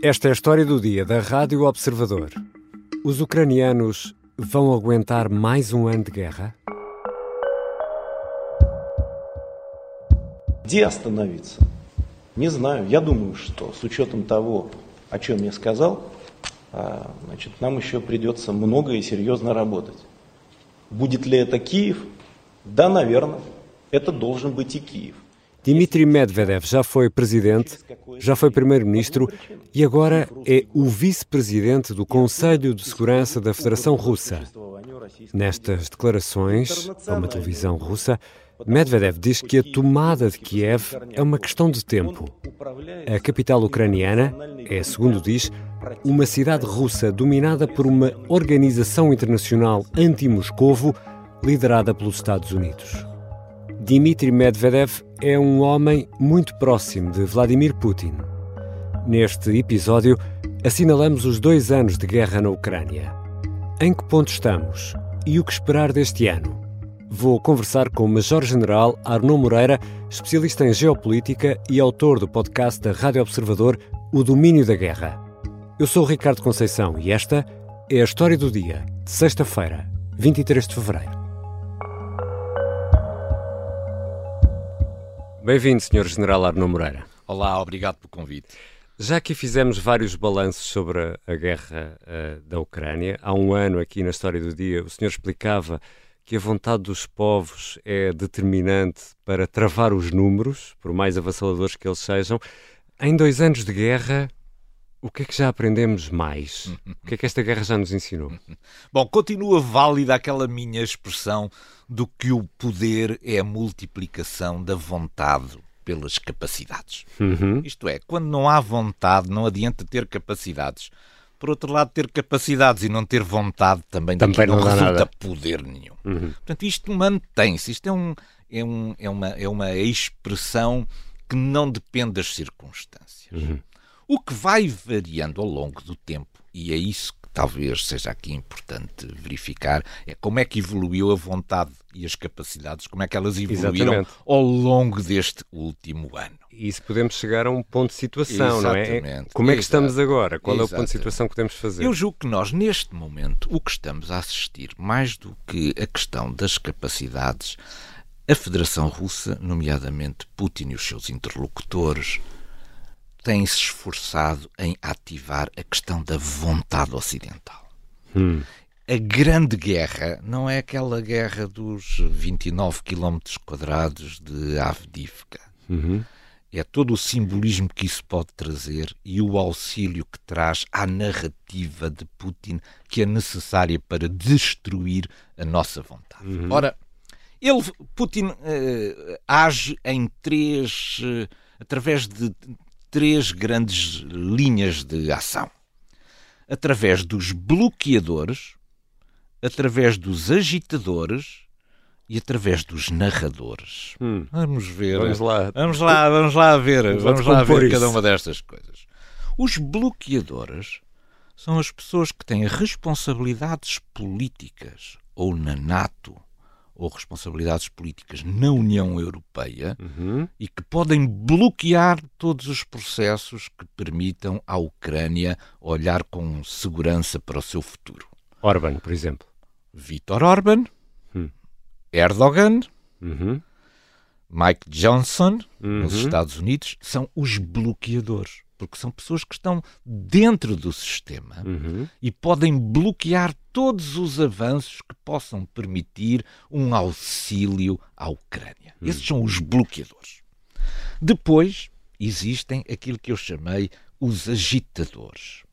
Esta é a história do dia da Rádio Observador. Os ucranianos vão aguentar mais um ano de guerra? Где остановиться? Не знаю. Я думаю, что с учетом того, о чем я сказал, значит, нам еще придется много и серьезно работать. Будет ли это Киев? Да, наверное. Это должен быть и Киев. Dmitry Medvedev já foi presidente, já foi primeiro-ministro e agora é o vice-presidente do Conselho de Segurança da Federação Russa. Nestas declarações a uma televisão russa, Medvedev diz que a tomada de Kiev é uma questão de tempo. A capital ucraniana é, segundo diz, uma cidade russa dominada por uma organização internacional anti-Moscovo liderada pelos Estados Unidos. Dmitry Medvedev é um homem muito próximo de Vladimir Putin. Neste episódio, assinalamos os dois anos de guerra na Ucrânia. Em que ponto estamos e o que esperar deste ano? Vou conversar com o Major-General Arnaud Moreira, especialista em geopolítica e autor do podcast da Rádio Observador O Domínio da Guerra. Eu sou o Ricardo Conceição e esta é a história do dia, de sexta-feira, 23 de fevereiro. Bem-vindo, Sr. General Arnaud Moreira. Olá, obrigado pelo convite. Já que fizemos vários balanços sobre a, a guerra uh, da Ucrânia, há um ano aqui na História do Dia, o senhor explicava que a vontade dos povos é determinante para travar os números, por mais avassaladores que eles sejam. Em dois anos de guerra, o que é que já aprendemos mais? O que é que esta guerra já nos ensinou? Bom, continua válida aquela minha expressão do que o poder é a multiplicação da vontade pelas capacidades. Uhum. Isto é, quando não há vontade, não adianta ter capacidades. Por outro lado, ter capacidades e não ter vontade também, também não, não resulta nada. poder nenhum. Uhum. Portanto, isto mantém-se. Isto é, um, é, um, é, uma, é uma expressão que não depende das circunstâncias. Uhum. O que vai variando ao longo do tempo, e é isso que talvez seja aqui importante verificar, é como é que evoluiu a vontade e as capacidades, como é que elas evoluíram Exatamente. ao longo deste último ano. E se podemos chegar a um ponto de situação, Exatamente. não é? Como é que estamos agora? Qual é o ponto de situação que podemos fazer? Eu julgo que nós, neste momento, o que estamos a assistir, mais do que a questão das capacidades, a Federação Russa, nomeadamente Putin e os seus interlocutores, tem se esforçado em ativar a questão da vontade ocidental. Hum. A grande guerra não é aquela guerra dos 29 quilómetros quadrados de Avdivka. Uhum. É todo o simbolismo que isso pode trazer e o auxílio que traz à narrativa de Putin que é necessária para destruir a nossa vontade. Uhum. Ora, ele, Putin, uh, age em três, uh, através de três grandes linhas de ação. Através dos bloqueadores, através dos agitadores e através dos narradores. Hum. Vamos ver. Vamos lá. Vamos lá, vamos lá ver. Vamos lá ver isso. cada uma destas coisas. Os bloqueadores são as pessoas que têm responsabilidades políticas ou na NATO ou responsabilidades políticas na União Europeia uhum. e que podem bloquear todos os processos que permitam à Ucrânia olhar com segurança para o seu futuro. Orban, por exemplo. Viktor Orban, hum. Erdogan, uhum. Mike Johnson, uhum. nos Estados Unidos, são os bloqueadores porque são pessoas que estão dentro do sistema uhum. e podem bloquear todos os avanços que possam permitir um auxílio à Ucrânia. Uhum. Esses são os bloqueadores. Depois existem aquilo que eu chamei os agitadores.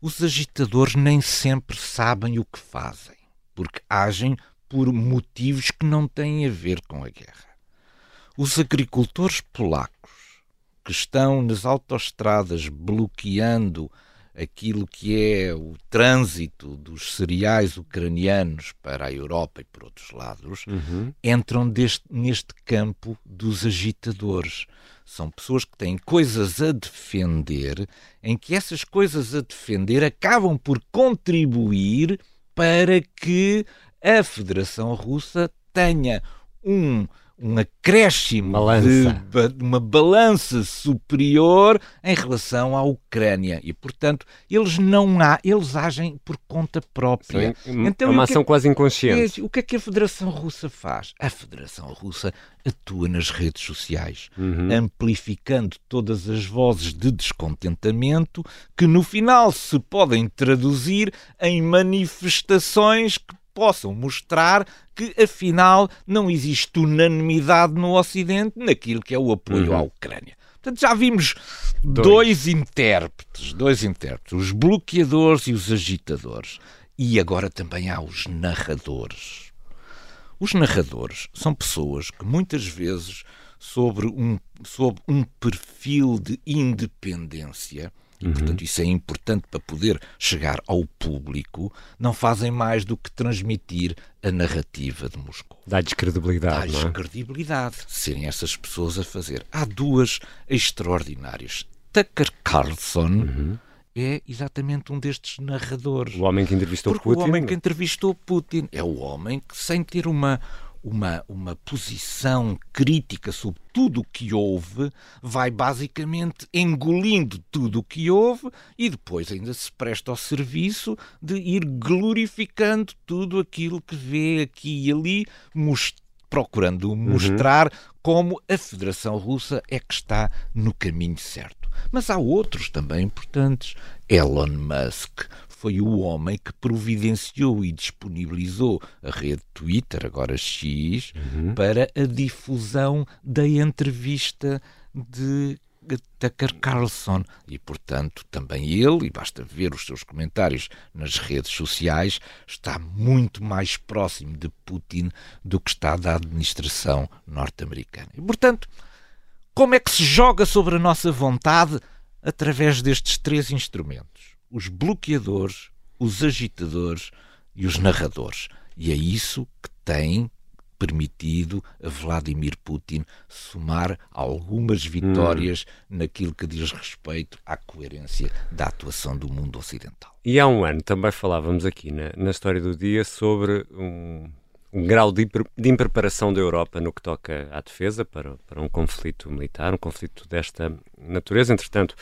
Os agitadores nem sempre sabem o que fazem, porque agem por motivos que não têm a ver com a guerra. Os agricultores polacos que estão nas autoestradas bloqueando aquilo que é o trânsito dos cereais ucranianos para a Europa e por outros lados, uhum. entram deste, neste campo dos agitadores. São pessoas que têm coisas a defender, em que essas coisas a defender acabam por contribuir para que a Federação Russa tenha um um acréscimo balança. de uma balança superior em relação à Ucrânia. E portanto eles não há eles agem por conta própria. Sim, então, é uma ação é, quase inconsciente. é, o que é que a Federação Russa faz? A Federação Russa atua nas redes sociais uhum. amplificando todas as vozes de descontentamento que no final se podem traduzir em manifestações que possam mostrar que, afinal, não existe unanimidade no Ocidente naquilo que é o apoio uhum. à Ucrânia. Portanto, já vimos dois. dois intérpretes, dois intérpretes, os bloqueadores e os agitadores. E agora também há os narradores. Os narradores são pessoas que muitas vezes, sobre um, sobre um perfil de independência, e, uhum. portanto, isso é importante para poder chegar ao público, não fazem mais do que transmitir a narrativa de Moscou. Dá-lhes credibilidade. Dá-lhes é? credibilidade serem essas pessoas a fazer. Há duas extraordinárias. Tucker Carlson. Uhum. É exatamente um destes narradores. O homem que entrevistou Porque Putin. O homem que entrevistou Putin é o homem que, sem ter uma, uma, uma posição crítica sobre tudo o que houve, vai basicamente engolindo tudo o que houve e depois ainda se presta ao serviço de ir glorificando tudo aquilo que vê aqui e ali, procurando uhum. mostrar uhum. como a Federação Russa é que está no caminho certo. Mas há outros também importantes. Elon Musk foi o homem que providenciou e disponibilizou a rede Twitter, agora X, uhum. para a difusão da entrevista de Tucker Carlson e, portanto, também ele, e basta ver os seus comentários nas redes sociais, está muito mais próximo de Putin do que está da administração norte-americana. E, portanto, como é que se joga sobre a nossa vontade através destes três instrumentos? Os bloqueadores, os agitadores e os narradores. E é isso que tem permitido a Vladimir Putin somar algumas vitórias hum. naquilo que diz respeito à coerência da atuação do mundo ocidental. E há um ano também falávamos aqui na, na história do dia sobre um, um grau de, de impreparação da Europa no que toca à defesa para, para um conflito militar, um conflito desta natureza. Entretanto,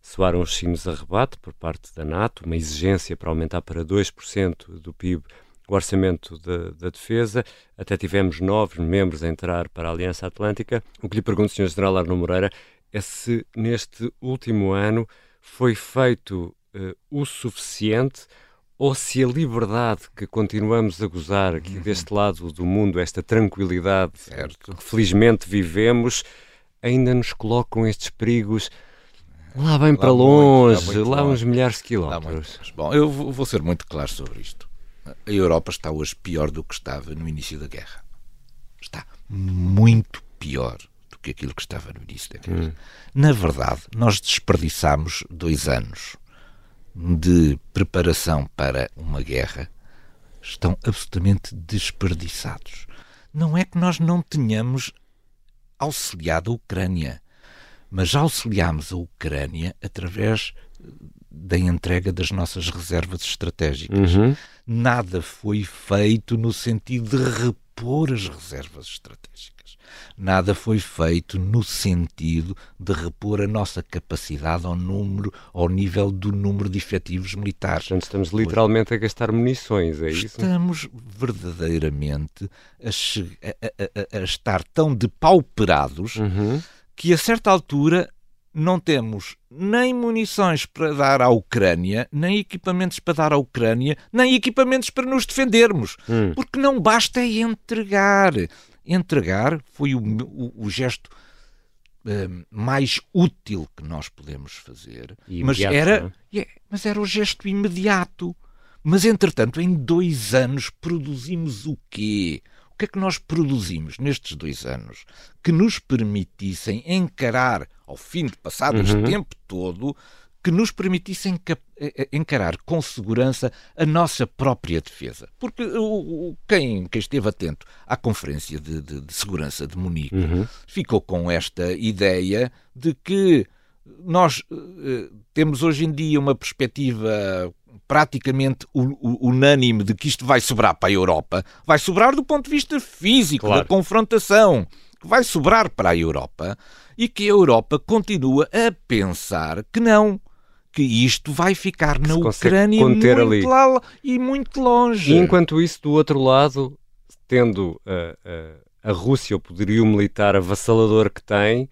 soaram os sinos a rebate por parte da NATO, uma exigência para aumentar para 2% do PIB o orçamento de, da defesa. Até tivemos novos membros a entrar para a Aliança Atlântica. O que lhe pergunto, Sr. General Arno Moreira, é se neste último ano foi feito uh, o suficiente ou se a liberdade que continuamos a gozar aqui uhum. deste lado do mundo, esta tranquilidade certo. que felizmente vivemos, ainda nos colocam estes perigos Lá bem para longe, muito, lá, lá uns milhares de quilómetros. Bom, eu vou ser muito claro sobre isto. A Europa está hoje pior do que estava no início da guerra. Está muito pior do que aquilo que estava no início da guerra. Hum. Na verdade, nós desperdiçamos dois anos de preparação para uma guerra. Estão absolutamente desperdiçados. Não é que nós não tenhamos auxiliado a Ucrânia mas auxiliámos a Ucrânia através da entrega das nossas reservas estratégicas. Uhum. Nada foi feito no sentido de repor as reservas estratégicas. Nada foi feito no sentido de repor a nossa capacidade ao número, ao nível do número de efetivos militares. Portanto, estamos literalmente a gastar munições, é isso? Estamos verdadeiramente a, a, a, a estar tão depauperados uhum que a certa altura não temos nem munições para dar à Ucrânia, nem equipamentos para dar à Ucrânia, nem equipamentos para nos defendermos. Hum. Porque não basta entregar. Entregar foi o, o, o gesto uh, mais útil que nós podemos fazer. mas, era, é? yeah, mas era o gesto imediato. Mas, entretanto, em dois anos produzimos o quê? Que é que nós produzimos nestes dois anos que nos permitissem encarar, ao fim de passado uhum. este tempo todo, que nos permitissem eh, eh, encarar com segurança a nossa própria defesa. Porque o, quem, quem esteve atento à Conferência de, de, de Segurança de Munique uhum. ficou com esta ideia de que nós uh, temos hoje em dia uma perspectiva praticamente unânime de que isto vai sobrar para a Europa, vai sobrar do ponto de vista físico, claro. da confrontação, que vai sobrar para a Europa e que a Europa continua a pensar que não, que isto vai ficar na Ucrânia muito ali. lá e muito longe. E enquanto isso, do outro lado, tendo a, a, a Rússia o poderio militar avassalador que tem,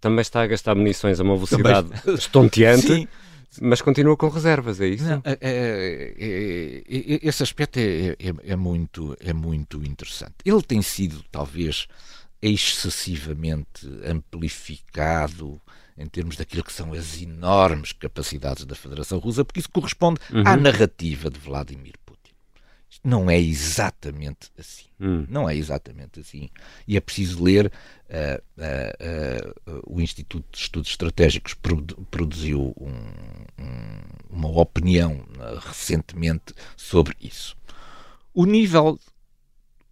também está a gastar munições a uma velocidade também... estonteante. Sim mas continua com reservas, é isso? Não, é, é, é, esse aspecto é, muito, é muito interessante. Ele tem sido, talvez, excessivamente amplificado em termos daquilo que são as enormes capacidades da Federação Russa, porque isso corresponde uhum. à narrativa de Vladimir Putin. Isto não é exatamente assim. Uhum. Não é exatamente assim. E é preciso ler. Uh, uh, uh, o Instituto de Estudos Estratégicos produziu um, um, uma opinião recentemente sobre isso. O nível,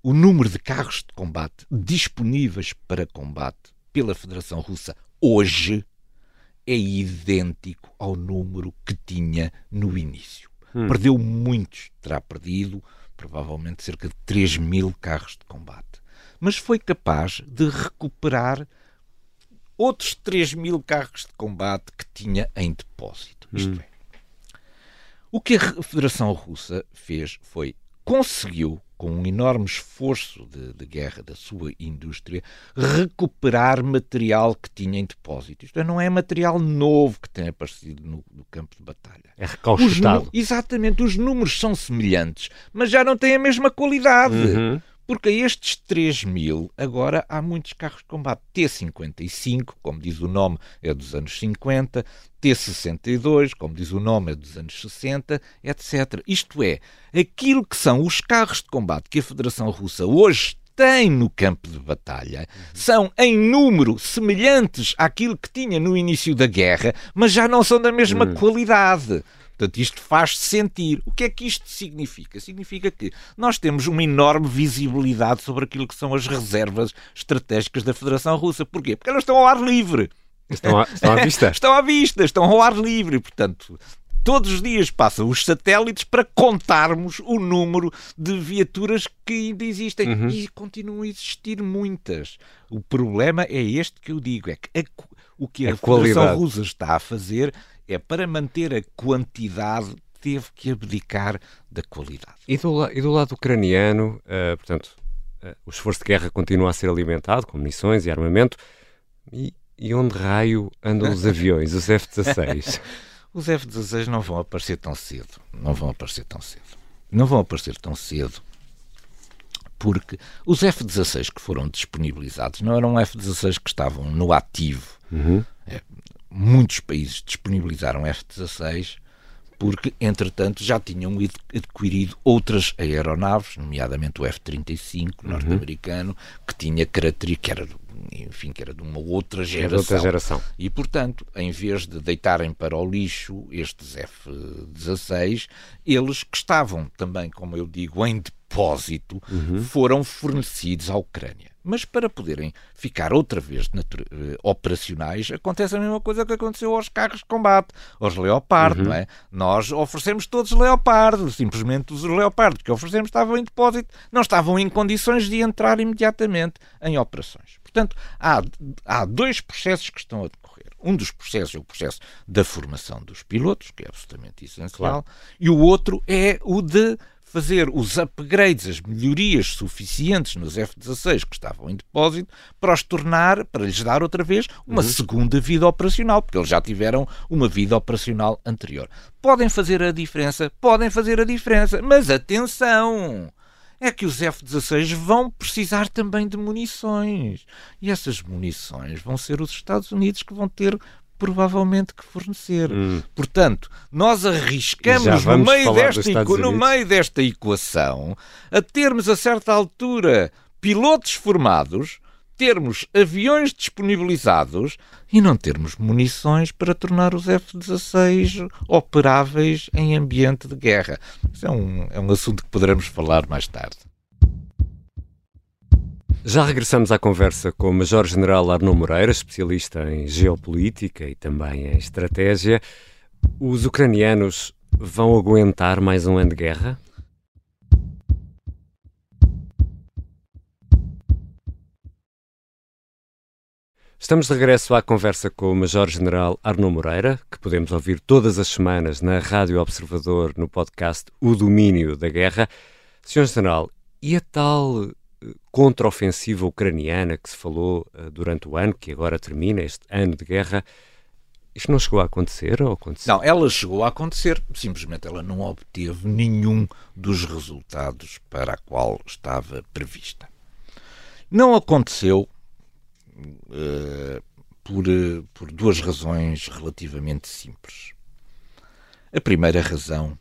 o número de carros de combate disponíveis para combate pela Federação Russa hoje é idêntico ao número que tinha no início. Hum. Perdeu muitos, terá perdido provavelmente cerca de 3 mil carros de combate. Mas foi capaz de recuperar outros 3 mil carros de combate que tinha em depósito. Hum. Isto é, o que a Federação Russa fez foi conseguiu com um enorme esforço de, de, guerra da sua indústria, recuperar material que tinha em depósito. Isto é, não é material novo que tem aparecido no, no campo de batalha. É recauchutado. Exatamente, os números são semelhantes, mas já não têm a mesma qualidade. Uhum. Porque a estes 3 mil, agora há muitos carros de combate. T-55, como diz o nome, é dos anos 50, T-62, como diz o nome, é dos anos 60, etc. Isto é, aquilo que são os carros de combate que a Federação Russa hoje tem no campo de batalha são em número semelhantes àquilo que tinha no início da guerra, mas já não são da mesma qualidade. Portanto, isto faz sentir. O que é que isto significa? Significa que nós temos uma enorme visibilidade sobre aquilo que são as reservas estratégicas da Federação Russa. Porquê? Porque elas estão ao ar livre. Estão, à, estão à vista. estão à vista, estão ao ar livre. Portanto, todos os dias passam os satélites para contarmos o número de viaturas que ainda existem. Uhum. E continuam a existir muitas. O problema é este que eu digo: é que a, o que a, a Federação Russa está a fazer é para manter a quantidade teve que abdicar da qualidade. E do, e do lado ucraniano, uh, portanto, uh, o esforço de guerra continua a ser alimentado com munições e armamento. E, e onde raio andam os aviões, os F-16? os F-16 não vão aparecer tão cedo. Não vão aparecer tão cedo. Não vão aparecer tão cedo porque os F-16 que foram disponibilizados não eram F-16 que estavam no ativo. Uhum. É, muitos países disponibilizaram F-16 porque, entretanto, já tinham adquirido outras aeronaves, nomeadamente o F-35 uhum. norte-americano, que tinha características, que era, enfim, que era de uma outra geração. outra geração. E, portanto, em vez de deitarem para o lixo estes F-16, eles que estavam também, como eu digo, em depósito, uhum. foram fornecidos à Ucrânia. Mas para poderem ficar outra vez eh, operacionais, acontece a mesma coisa que aconteceu aos carros de combate, aos Leopard, uhum. não é? Nós oferecemos todos Leopard, simplesmente os Leopard que oferecemos estavam em depósito, não estavam em condições de entrar imediatamente em operações. Portanto, há, há dois processos que estão a decorrer. Um dos processos é o processo da formação dos pilotos, que é absolutamente essencial, claro. e o outro é o de fazer os upgrades, as melhorias suficientes nos F-16 que estavam em depósito para os tornar, para lhes dar outra vez uma uhum. segunda vida operacional, porque eles já tiveram uma vida operacional anterior. Podem fazer a diferença, podem fazer a diferença, mas atenção! é que os F-16 vão precisar também de munições. E essas munições vão ser os Estados Unidos que vão ter provavelmente que fornecer. Hum. Portanto, nós arriscamos no meio, desta, no meio desta equação a termos a certa altura pilotos formados, termos aviões disponibilizados e não termos munições para tornar os F-16 operáveis em ambiente de guerra. Isso é um, é um assunto que poderemos falar mais tarde. Já regressamos à conversa com o Major-General Arnaud Moreira, especialista em geopolítica e também em estratégia. Os ucranianos vão aguentar mais um ano de guerra? Estamos de regresso à conversa com o Major-General Arnaud Moreira, que podemos ouvir todas as semanas na Rádio Observador no podcast O Domínio da Guerra. Senhor General, e a tal contraofensiva ucraniana que se falou uh, durante o ano, que agora termina, este ano de guerra, isto não chegou a acontecer ou aconteceu? Não, ela chegou a acontecer, simplesmente ela não obteve nenhum dos resultados para a qual estava prevista. Não aconteceu uh, por, uh, por duas razões relativamente simples. A primeira razão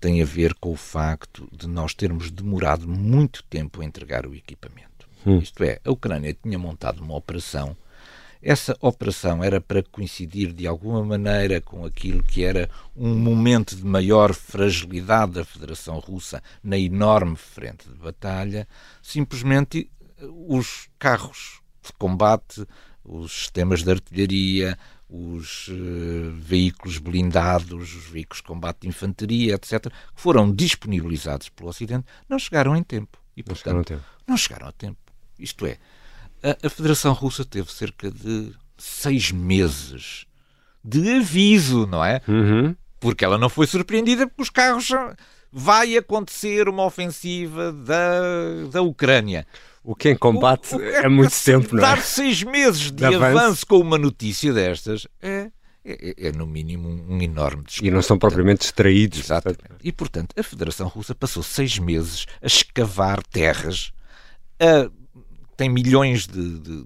tem a ver com o facto de nós termos demorado muito tempo a entregar o equipamento. Hum. Isto é, a Ucrânia tinha montado uma operação. Essa operação era para coincidir de alguma maneira com aquilo que era um momento de maior fragilidade da Federação Russa na enorme frente de batalha. Simplesmente os carros de combate, os sistemas de artilharia, os uh, veículos blindados, os veículos de combate de infantaria, etc., que foram disponibilizados pelo Ocidente, não chegaram em tempo. E, não chegaram a tempo. Não chegaram a tempo. Isto é, a, a Federação Russa teve cerca de seis meses de aviso, não é? Uhum. Porque ela não foi surpreendida porque os carros vai acontecer uma ofensiva da, da Ucrânia. O que em combate o, o, é muito tempo, não é? Dar seis meses de, de avanço. avanço. com uma notícia destas é, é, é, é no mínimo um enorme desculpa. E não são propriamente distraídos. Exatamente. E, portanto, a Federação Russa passou seis meses a escavar terras, a, tem milhões de, de,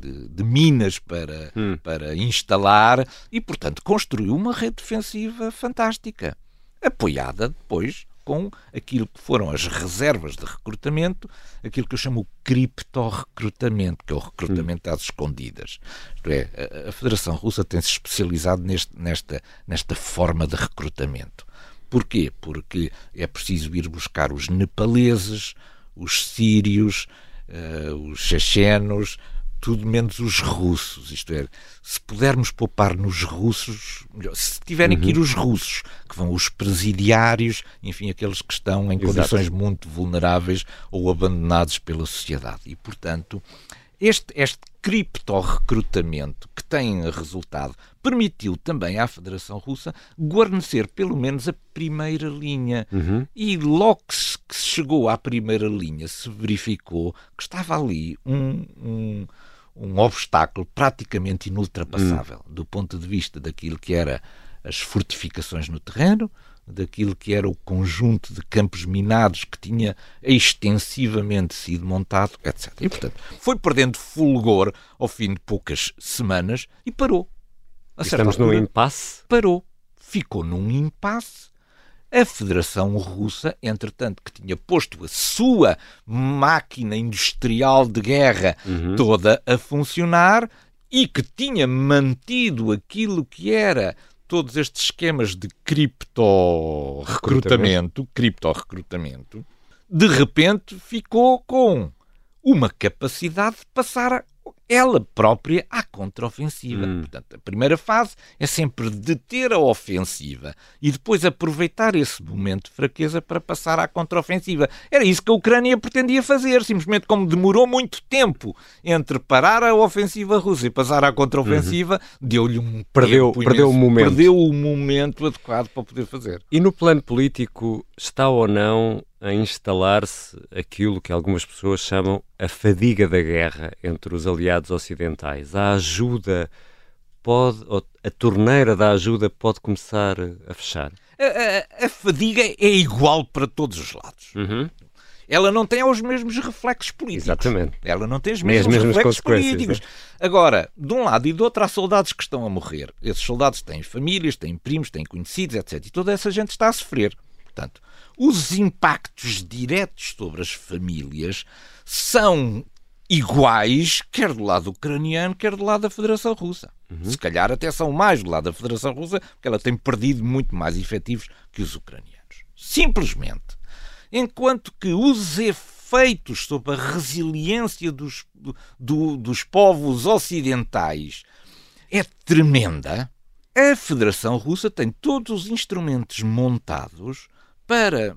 de, de minas para, hum. para instalar e, portanto, construiu uma rede defensiva fantástica, apoiada depois com aquilo que foram as reservas de recrutamento, aquilo que eu chamo cripto-recrutamento, que é o recrutamento às escondidas. Isto é, a Federação Russa tem-se especializado neste, nesta, nesta forma de recrutamento. Porquê? Porque é preciso ir buscar os nepaleses, os sírios, uh, os chechenos, tudo menos os russos. Isto é, se pudermos poupar nos russos, melhor. se tiverem uhum. que ir uhum. os russos, que vão os presidiários, enfim, aqueles que estão em Exato. condições muito vulneráveis ou abandonados pela sociedade. E, portanto, este, este cripto-recrutamento que tem resultado permitiu também à Federação Russa guarnecer pelo menos a primeira linha. Uhum. E logo que se, que se, chegou à primeira linha, se verificou que estava ali um, um um obstáculo praticamente inultrapassável hum. do ponto de vista daquilo que era as fortificações no terreno, daquilo que era o conjunto de campos minados que tinha extensivamente sido montado, etc. E, portanto, foi perdendo fulgor ao fim de poucas semanas e parou. A Estamos num impasse? Parou. Ficou num impasse a Federação Russa, entretanto, que tinha posto a sua máquina industrial de guerra uhum. toda a funcionar e que tinha mantido aquilo que era todos estes esquemas de cripto-recrutamento, cripto-recrutamento, de repente ficou com uma capacidade de passar ela própria à contraofensiva. Hum. Portanto, a primeira fase é sempre deter a ofensiva e depois aproveitar esse momento de fraqueza para passar à contraofensiva. Era isso que a Ucrânia pretendia fazer, simplesmente como demorou muito tempo entre parar a ofensiva russa e passar à contraofensiva, uhum. deu-lhe um perdeu, perdeu o momento. Perdeu o momento adequado para poder fazer. E no plano político está ou não a instalar-se aquilo que algumas pessoas chamam a fadiga da guerra entre os aliados ocidentais. A ajuda pode, a torneira da ajuda pode começar a fechar. A, a, a fadiga é igual para todos os lados. Uhum. Ela não tem os mesmos reflexos políticos. Exatamente. Ela não tem os mesmos, as mesmas reflexos políticos. É? Agora, de um lado e do outro, há soldados que estão a morrer. Esses soldados têm famílias, têm primos, têm conhecidos, etc. E toda essa gente está a sofrer. Portanto, os impactos diretos sobre as famílias são iguais, quer do lado ucraniano, quer do lado da Federação Russa. Uhum. Se calhar até são mais do lado da Federação Russa, porque ela tem perdido muito mais efetivos que os ucranianos. Simplesmente. Enquanto que os efeitos sobre a resiliência dos, do, dos povos ocidentais é tremenda, A Federação Russa tem todos os instrumentos montados para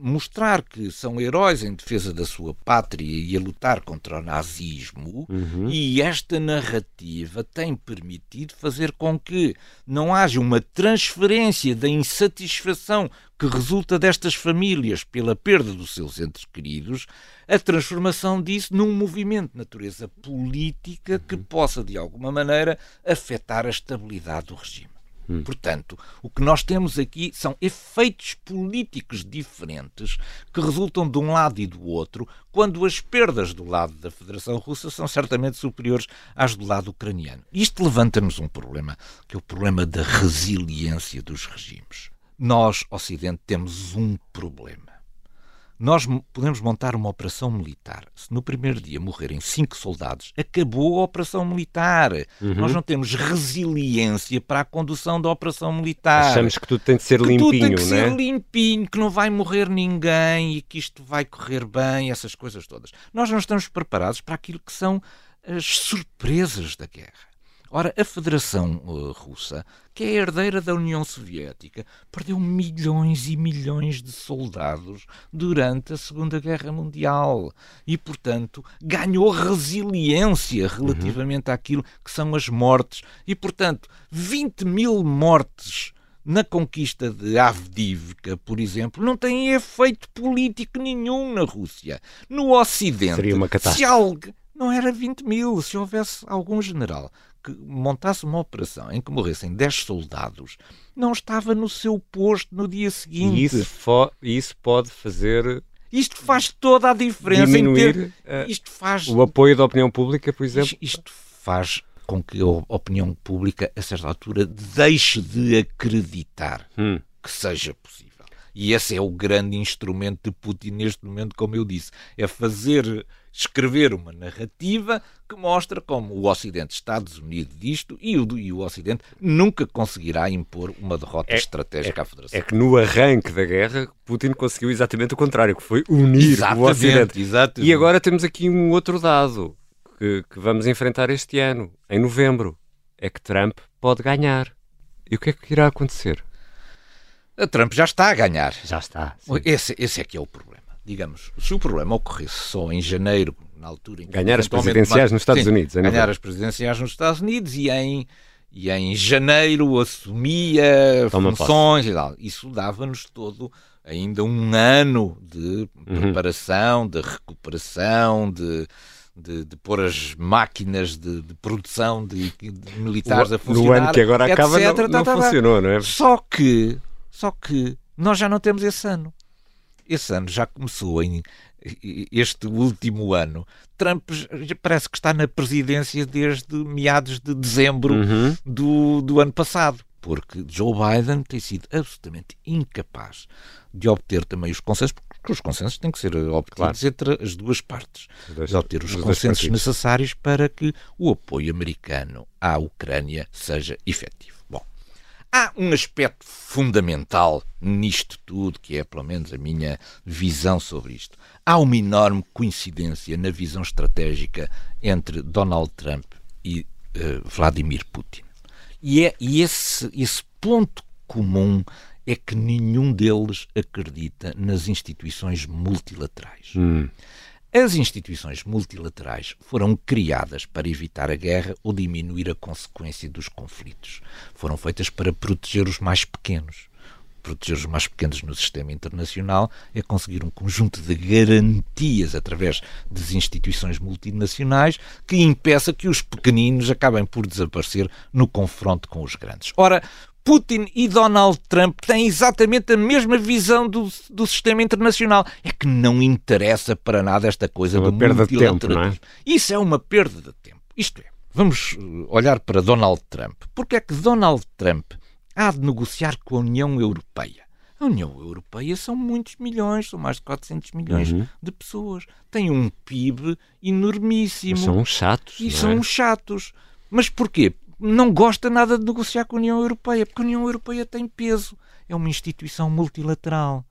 mostrar que são heróis em defesa da sua pátria e a lutar contra o nazismo, uhum. e esta narrativa tem permitido fazer com que não haja uma transferência da insatisfação que resulta destas famílias pela perda dos seus entes queridos, a transformação disso num movimento de natureza política que uhum. possa, de alguma maneira, afetar a estabilidade do regime. Hum. Portanto, o que nós temos aqui são efeitos políticos diferentes que resultam de um lado e do outro, quando as perdas do lado da Federação Russa são certamente superiores às do lado ucraniano. Isto levanta-nos um problema, que é o problema da resiliência dos regimes. Nós, Ocidente, temos um problema nós podemos montar uma operação militar. Se no primeiro dia morrerem cinco soldados, acabou a operação militar. Uhum. Nós não temos resiliência para a condução da operação militar. Achamos que tudo tem de ser que limpinho, tudo tem que né? ser limpinho, que não vai morrer ninguém e que isto vai correr bem, essas coisas todas. Nós não estamos preparados para aquilo que são as surpresas da guerra. Ora, a Federação uh, Russa, que é a herdeira da União Soviética, perdeu milhões e milhões de soldados durante a Segunda Guerra Mundial e, portanto, ganhou resiliência relativamente uhum. àquilo que são as mortes. E, portanto, 20 mil mortes na conquista de Avdivka, por exemplo, não tem efeito político nenhum na Rússia. No Ocidente, Seria uma catástrofe. se algo não era 20 mil. Se houvesse algum general que montasse uma operação em que morressem 10 soldados, não estava no seu posto no dia seguinte. E isso, isso pode fazer. Isto faz toda a diferença diminuir ter... isto faz... o apoio da opinião pública, por exemplo. Isto faz com que a opinião pública, a certa altura, deixe de acreditar hum. que seja possível. E esse é o grande instrumento de Putin neste momento, como eu disse, é fazer escrever uma narrativa que mostra como o Ocidente está desunido disto e o, e o Ocidente nunca conseguirá impor uma derrota é, estratégica é, à Federação. É que no arranque da guerra, Putin conseguiu exatamente o contrário, que foi unir exatamente, o Ocidente. Exatamente. E agora temos aqui um outro dado que, que vamos enfrentar este ano, em novembro, é que Trump pode ganhar. E o que é que irá acontecer? A Trump já está a ganhar. Já está. Esse, esse é que é o problema digamos, se o problema ocorresse só em janeiro, na altura em que ganhar as presidenciais nos Estados sim, Unidos, ganhar as presidenciais nos Estados Unidos e em e em janeiro assumia Toma funções posse. e tal. Isso dava-nos todo ainda um ano de uhum. preparação, de recuperação, de, de, de pôr as máquinas de, de produção de, de, militares o, a funcionar. No ano que agora etc, acaba não, não tá, tá, funcionou, não é? Só que, só que nós já não temos esse ano esse ano já começou em este último ano. Trump parece que está na presidência desde meados de dezembro uhum. do, do ano passado, porque Joe Biden tem sido absolutamente incapaz de obter também os consensos, porque os consensos têm que ser obtidos claro. entre as duas partes, de obter os consensos necessários para que o apoio americano à Ucrânia seja efetivo. Há um aspecto fundamental nisto tudo, que é pelo menos a minha visão sobre isto. Há uma enorme coincidência na visão estratégica entre Donald Trump e uh, Vladimir Putin. E, é, e esse, esse ponto comum é que nenhum deles acredita nas instituições multilaterais. Hum. As instituições multilaterais foram criadas para evitar a guerra ou diminuir a consequência dos conflitos. Foram feitas para proteger os mais pequenos. Proteger os mais pequenos no sistema internacional é conseguir um conjunto de garantias através das instituições multinacionais que impeça que os pequeninos acabem por desaparecer no confronto com os grandes. Ora, Putin e Donald Trump têm exatamente a mesma visão do, do sistema internacional. É que não interessa para nada esta coisa é uma do perda de tempo, não é? Isso é uma perda de tempo. Isto é, vamos uh, olhar para Donald Trump. Porque é que Donald Trump há de negociar com a União Europeia? A União Europeia são muitos milhões, são mais de 400 milhões uhum. de pessoas. Tem um PIB enormíssimo. São chatos. E são é? chatos. Mas porquê? Não gosta nada de negociar com a União Europeia, porque a União Europeia tem peso. É uma instituição multilateral.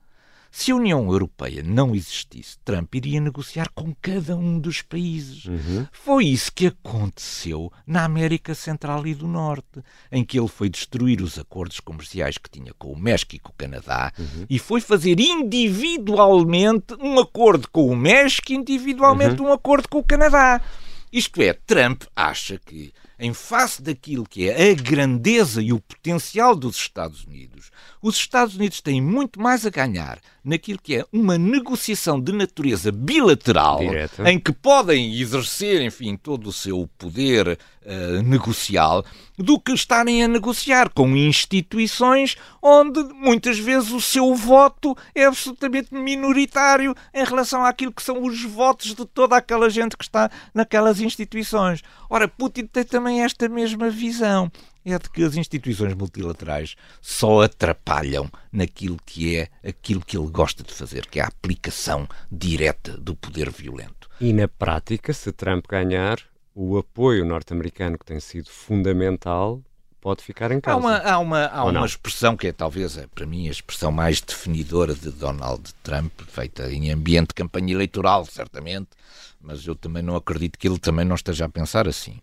Se a União Europeia não existisse, Trump iria negociar com cada um dos países. Uhum. Foi isso que aconteceu na América Central e do Norte, em que ele foi destruir os acordos comerciais que tinha com o México e com o Canadá uhum. e foi fazer individualmente um acordo com o México e individualmente uhum. um acordo com o Canadá. Isto é, Trump acha que, em face daquilo que é a grandeza e o potencial dos Estados Unidos, os Estados Unidos têm muito mais a ganhar naquilo que é uma negociação de natureza bilateral, em que podem exercer, enfim, todo o seu poder uh, negocial, do que estarem a negociar com instituições onde muitas vezes o seu voto é absolutamente minoritário em relação àquilo que são os votos de toda aquela gente que está naquelas instituições. Ora, Putin tem também esta mesma visão é de que as instituições multilaterais só atrapalham naquilo que é aquilo que ele gosta de fazer, que é a aplicação direta do poder violento. E na prática, se Trump ganhar, o apoio norte-americano que tem sido fundamental pode ficar em causa. Há uma, há uma, há uma expressão que é talvez, para mim, a expressão mais definidora de Donald Trump, feita em ambiente de campanha eleitoral, certamente, mas eu também não acredito que ele também não esteja a pensar assim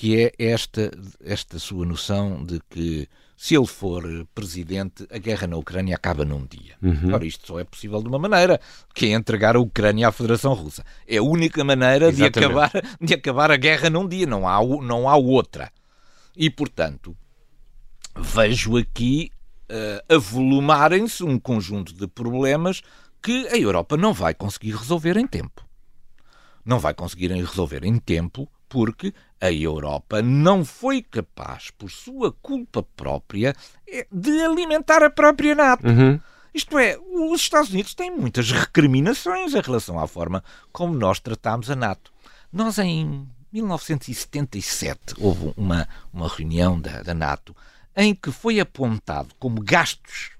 que é esta, esta sua noção de que se ele for presidente, a guerra na Ucrânia acaba num dia. Uhum. Ora, isto só é possível de uma maneira, que é entregar a Ucrânia à Federação Russa. É a única maneira de acabar, de acabar a guerra num dia, não há, não há outra. E, portanto, vejo aqui uh, avolumarem-se um conjunto de problemas que a Europa não vai conseguir resolver em tempo. Não vai conseguir resolver em tempo porque a Europa não foi capaz, por sua culpa própria, é, de alimentar a própria NATO. Uhum. Isto é, os Estados Unidos têm muitas recriminações em relação à forma como nós tratámos a NATO. Nós, em 1977, houve uma, uma reunião da, da NATO em que foi apontado como gastos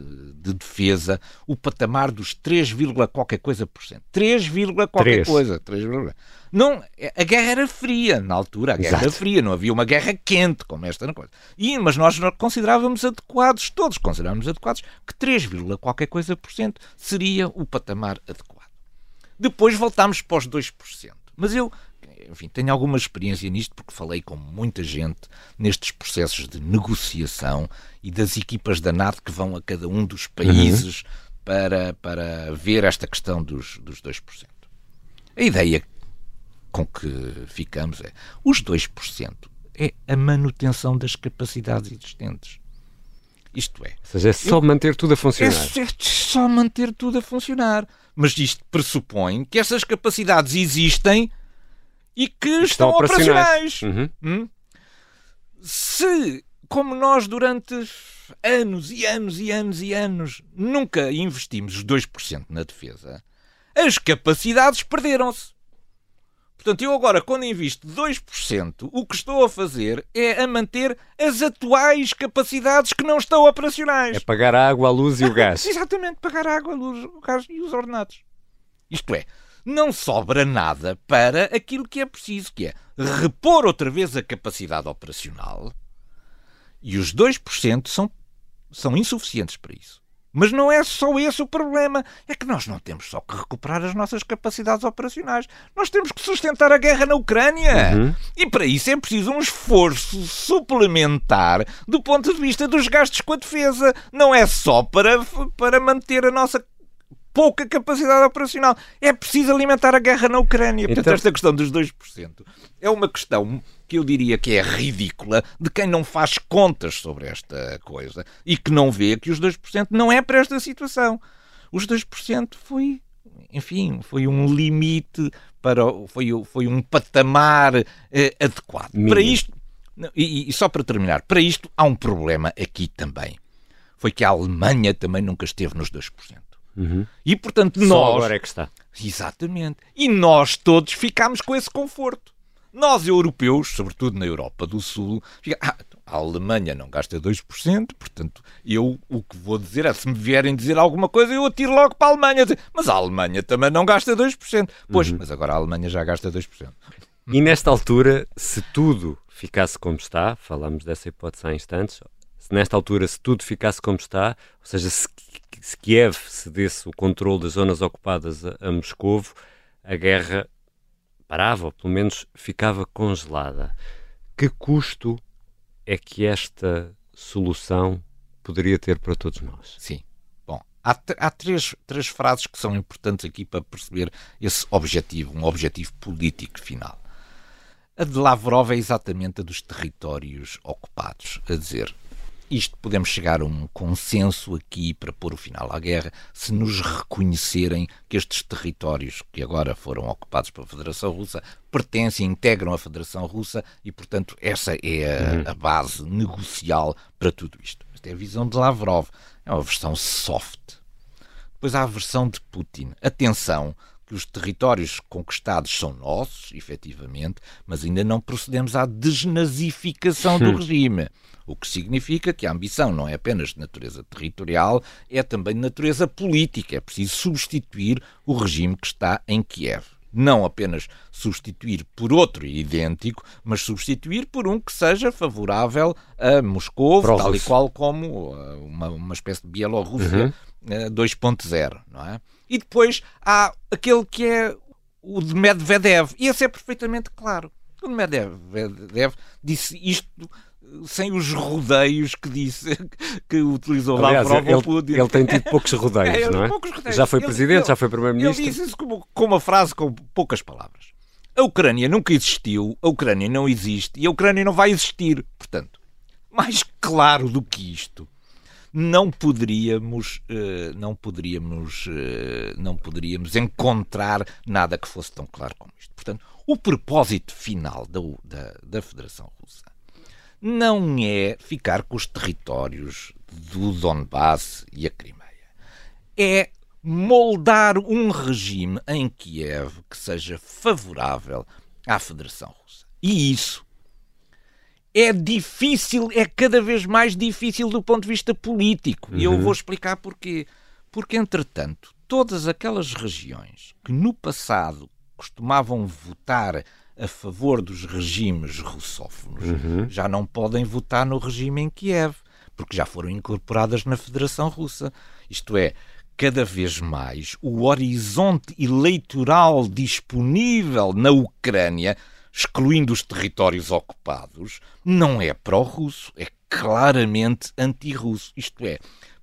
de, de, defesa o patamar dos 3, qualquer coisa por cento. 3, qualquer 3. coisa. 3, não, a guerra era fria na altura, a guerra Exato. era fria, não havia uma guerra quente como esta coisa. E, mas nós considerávamos adequados, todos considerávamos adequados, que 3, qualquer coisa por cento seria o patamar adequado. Depois voltámos para os 2%. Mas eu enfim, tenho alguma experiência nisto porque falei com muita gente nestes processos de negociação e das equipas da NATO que vão a cada um dos países uhum. para, para ver esta questão dos, dos 2%. A ideia com que ficamos é os 2% é a manutenção das capacidades existentes. Isto é. Ou seja, é só eu, manter tudo a funcionar. É, é só manter tudo a funcionar. Mas isto pressupõe que essas capacidades existem e que estão, estão operacionais. operacionais. Uhum. Hum? Se, como nós durante anos e anos e anos e anos nunca investimos os 2% na defesa, as capacidades perderam-se. Portanto, eu agora, quando invisto 2%, o que estou a fazer é a manter as atuais capacidades que não estão operacionais. É pagar a água, a luz e o gás. Exatamente, pagar a água, a luz, o gás e os ordenados. Isto é, não sobra nada para aquilo que é preciso, que é repor outra vez a capacidade operacional e os 2% são, são insuficientes para isso. Mas não é só esse o problema. É que nós não temos só que recuperar as nossas capacidades operacionais. Nós temos que sustentar a guerra na Ucrânia. Uhum. E para isso é preciso um esforço suplementar do ponto de vista dos gastos com a defesa. Não é só para, para manter a nossa pouca capacidade operacional. É preciso alimentar a guerra na Ucrânia. Portanto, então... esta questão dos 2% é uma questão que eu diria que é ridícula de quem não faz contas sobre esta coisa e que não vê que os 2% não é para esta situação. Os 2% foi, enfim, foi um limite para foi, foi um patamar eh, adequado. Para isto, e, e só para terminar, para isto há um problema aqui também. Foi que a Alemanha também nunca esteve nos 2%. Uhum. E portanto nós. Só agora é que está. Exatamente. E nós todos ficámos com esse conforto. Nós, europeus, sobretudo na Europa do Sul, ah, a Alemanha não gasta 2%, portanto, eu o que vou dizer é se me vierem dizer alguma coisa, eu atiro logo para a Alemanha. Mas a Alemanha também não gasta 2%. Pois, uhum. mas agora a Alemanha já gasta 2%. E nesta altura, se tudo ficasse como está, falamos dessa hipótese há instantes, se nesta altura, se tudo ficasse como está, ou seja, se, se Kiev cedesse o controle das zonas ocupadas a, a Moscovo, a guerra parava, ou pelo menos ficava congelada. Que custo é que esta solução poderia ter para todos nós? Sim. Bom, há, há três, três frases que são importantes aqui para perceber esse objetivo, um objetivo político final. A de Lavrov é exatamente a dos territórios ocupados, a dizer, isto podemos chegar a um consenso aqui para pôr o final à guerra se nos reconhecerem que estes territórios que agora foram ocupados pela Federação Russa pertencem, integram a Federação Russa e, portanto, essa é a, uhum. a base negocial para tudo isto. Esta é a visão de Lavrov. É uma versão soft. Depois há a versão de Putin. Atenção, que os territórios conquistados são nossos, efetivamente, mas ainda não procedemos à desnazificação do regime. O que significa que a ambição não é apenas de natureza territorial, é também de natureza política. É preciso substituir o regime que está em Kiev não apenas substituir por outro idêntico, mas substituir por um que seja favorável a Moscou, tal e qual como uh, uma, uma espécie de Bielorrússia uhum. 2.0, uh, não é? E depois há aquele que é o de Medvedev. E esse é perfeitamente claro. O de Medvedev disse isto sem os rodeios que disse que utilizou Aliás, lá para o ele, ele tem tido poucos rodeios, é, não é? Rodeios. Já foi presidente, ele, já foi primeiro-ministro. Ele disse isso com uma frase com poucas palavras. A Ucrânia nunca existiu, a Ucrânia não existe e a Ucrânia não vai existir. Portanto, mais claro do que isto, não poderíamos, uh, não poderíamos, uh, não poderíamos encontrar nada que fosse tão claro como isto. Portanto, o propósito final da, da, da Federação Russa não é ficar com os territórios do Donbass e a Crimeia. É moldar um regime em Kiev que seja favorável à Federação Russa. E isso é difícil, é cada vez mais difícil do ponto de vista político. Uhum. E eu uhum. vou explicar porquê. Porque, entretanto, todas aquelas regiões que no passado costumavam votar a favor dos regimes russófonos uhum. já não podem votar no regime em Kiev, porque já foram incorporadas na Federação Russa. Isto é, cada vez mais o horizonte eleitoral disponível na Ucrânia excluindo os territórios ocupados, não é pró-russo, é claramente anti-russo. Isto é,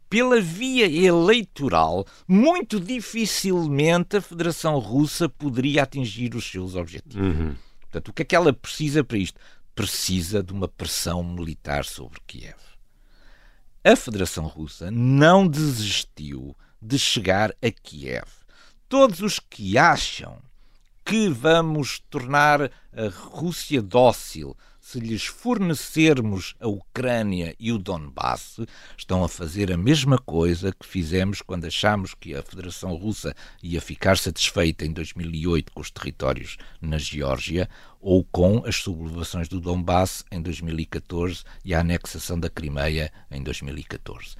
pela via eleitoral, muito dificilmente a Federação Russa poderia atingir os seus objetivos. Uhum. Portanto, o que é que ela precisa para isto? Precisa de uma pressão militar sobre Kiev. A Federação Russa não desistiu de chegar a Kiev. Todos os que acham que vamos tornar a Rússia dócil se lhes fornecermos a Ucrânia e o Donbass, estão a fazer a mesma coisa que fizemos quando achámos que a Federação Russa ia ficar satisfeita em 2008 com os territórios na Geórgia ou com as sublevações do Donbass em 2014 e a anexação da Crimeia em 2014.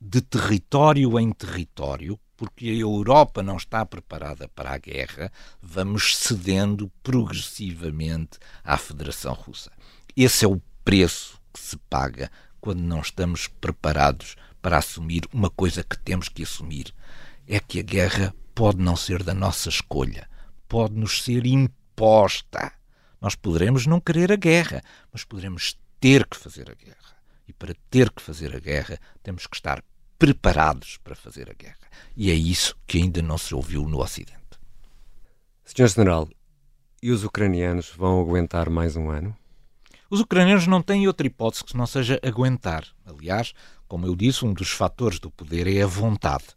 De território em território, porque a Europa não está preparada para a guerra, vamos cedendo progressivamente à Federação Russa. Esse é o preço que se paga quando não estamos preparados para assumir uma coisa que temos que assumir. É que a guerra pode não ser da nossa escolha, pode nos ser imposta. Nós poderemos não querer a guerra, mas poderemos ter que fazer a guerra. E para ter que fazer a guerra, temos que estar preparados para fazer a guerra. E é isso que ainda não se ouviu no Ocidente. Senhor General, e os ucranianos vão aguentar mais um ano? Os ucranianos não têm outra hipótese que não seja aguentar. Aliás, como eu disse, um dos fatores do poder é a vontade.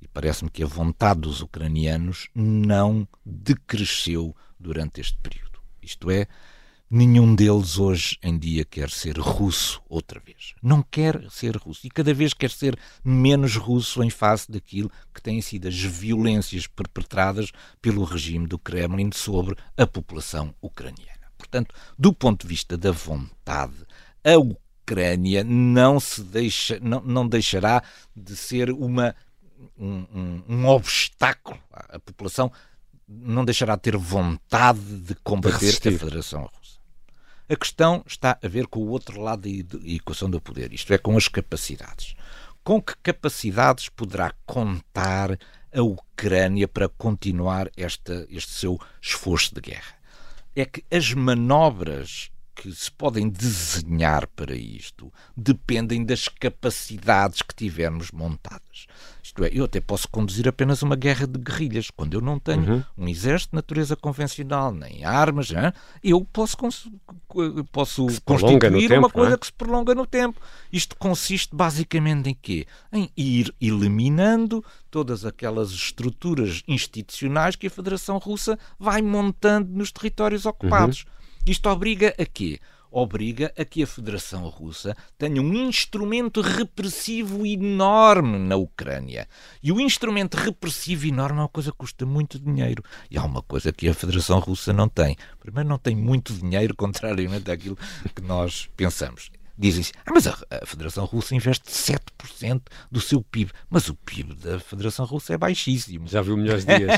E parece-me que a vontade dos ucranianos não decresceu durante este período. Isto é, Nenhum deles hoje em dia quer ser russo outra vez. Não quer ser russo. E cada vez quer ser menos russo em face daquilo que têm sido as violências perpetradas pelo regime do Kremlin sobre a população ucraniana. Portanto, do ponto de vista da vontade, a Ucrânia não se deixa, não, não deixará de ser uma, um, um, um obstáculo. A população não deixará de ter vontade de combater de a Federação Russa. A questão está a ver com o outro lado da equação do poder, isto é, com as capacidades. Com que capacidades poderá contar a Ucrânia para continuar esta, este seu esforço de guerra? É que as manobras que se podem desenhar para isto dependem das capacidades que tivermos montadas. Isto é, eu até posso conduzir apenas uma guerra de guerrilhas. Quando eu não tenho uhum. um exército de natureza convencional, nem armas, hein, eu posso, posso constituir uma tempo, coisa é? que se prolonga no tempo. Isto consiste basicamente em quê? Em ir eliminando todas aquelas estruturas institucionais que a Federação Russa vai montando nos territórios ocupados. Uhum. Isto obriga a quê? Obriga a que a Federação Russa tenha um instrumento repressivo enorme na Ucrânia. E o instrumento repressivo enorme é uma coisa que custa muito dinheiro. E há uma coisa que a Federação Russa não tem. Primeiro, não tem muito dinheiro, contrariamente àquilo que nós pensamos dizem-se, ah, mas a, a, Federação Russa investe 7% do seu PIB. Mas o PIB da Federação Russa é baixíssimo. Já viu melhores dias.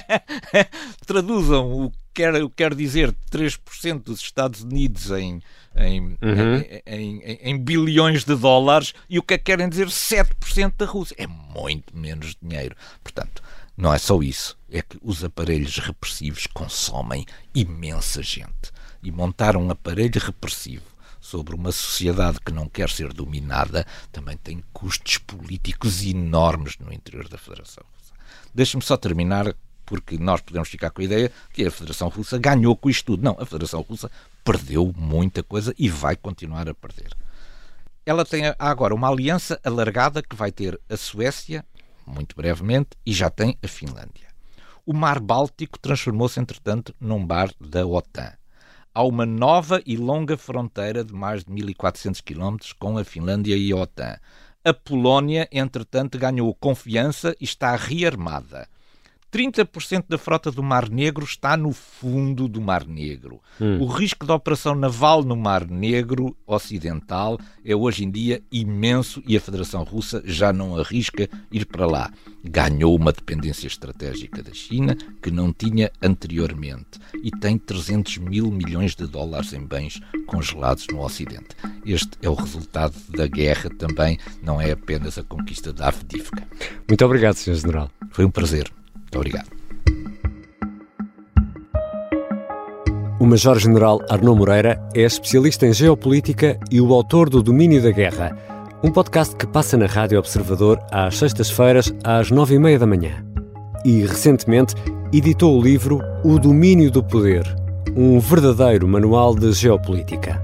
Traduzam o que quer, quer dizer 3% dos Estados Unidos em, em, uhum. em, em, em, bilhões de dólares e o que é que querem dizer 7% da Rússia. É muito menos dinheiro. Portanto, não é só isso. É que os aparelhos repressivos consomem imensa gente. E montar um aparelho repressivo sobre uma sociedade que não quer ser dominada também tem custos políticos enormes no interior da Federação Russa. Deixe-me só terminar, porque nós podemos ficar com a ideia que a Federação Russa ganhou com isto tudo. Não, a Federação Russa perdeu muita coisa e vai continuar a perder. Ela tem agora uma aliança alargada que vai ter a Suécia, muito brevemente, e já tem a Finlândia. O Mar Báltico transformou-se, entretanto, num bar da OTAN há uma nova e longa fronteira de mais de 1.400 quilómetros com a Finlândia e a OTAN. A Polónia, entretanto, ganhou confiança e está rearmada. 30% da frota do Mar Negro está no fundo do Mar Negro. Hum. O risco de operação naval no Mar Negro Ocidental é hoje em dia imenso e a Federação Russa já não arrisca ir para lá. Ganhou uma dependência estratégica da China que não tinha anteriormente e tem 300 mil milhões de dólares em bens congelados no Ocidente. Este é o resultado da guerra também, não é apenas a conquista da Avdivka. Muito obrigado, Sr. General. Foi um prazer. Muito obrigado. O Major-General Arnaud Moreira é especialista em geopolítica e o autor do Domínio da Guerra, um podcast que passa na Rádio Observador às sextas-feiras, às nove e meia da manhã. E, recentemente, editou o livro O Domínio do Poder, um verdadeiro manual de geopolítica.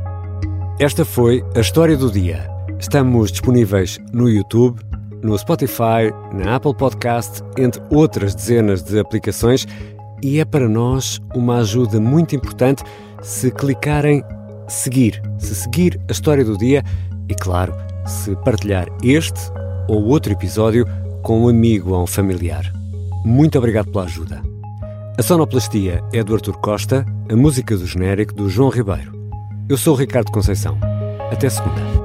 Esta foi a história do dia. Estamos disponíveis no YouTube, no Spotify, na Apple Podcast, entre outras dezenas de aplicações, e é para nós uma ajuda muito importante se clicarem seguir, se seguir a história do dia e, claro, se partilhar este ou outro episódio com um amigo ou um familiar. Muito obrigado pela ajuda. A sonoplastia é do Artur Costa, a música do genérico do João Ribeiro. Eu sou o Ricardo Conceição. Até segunda.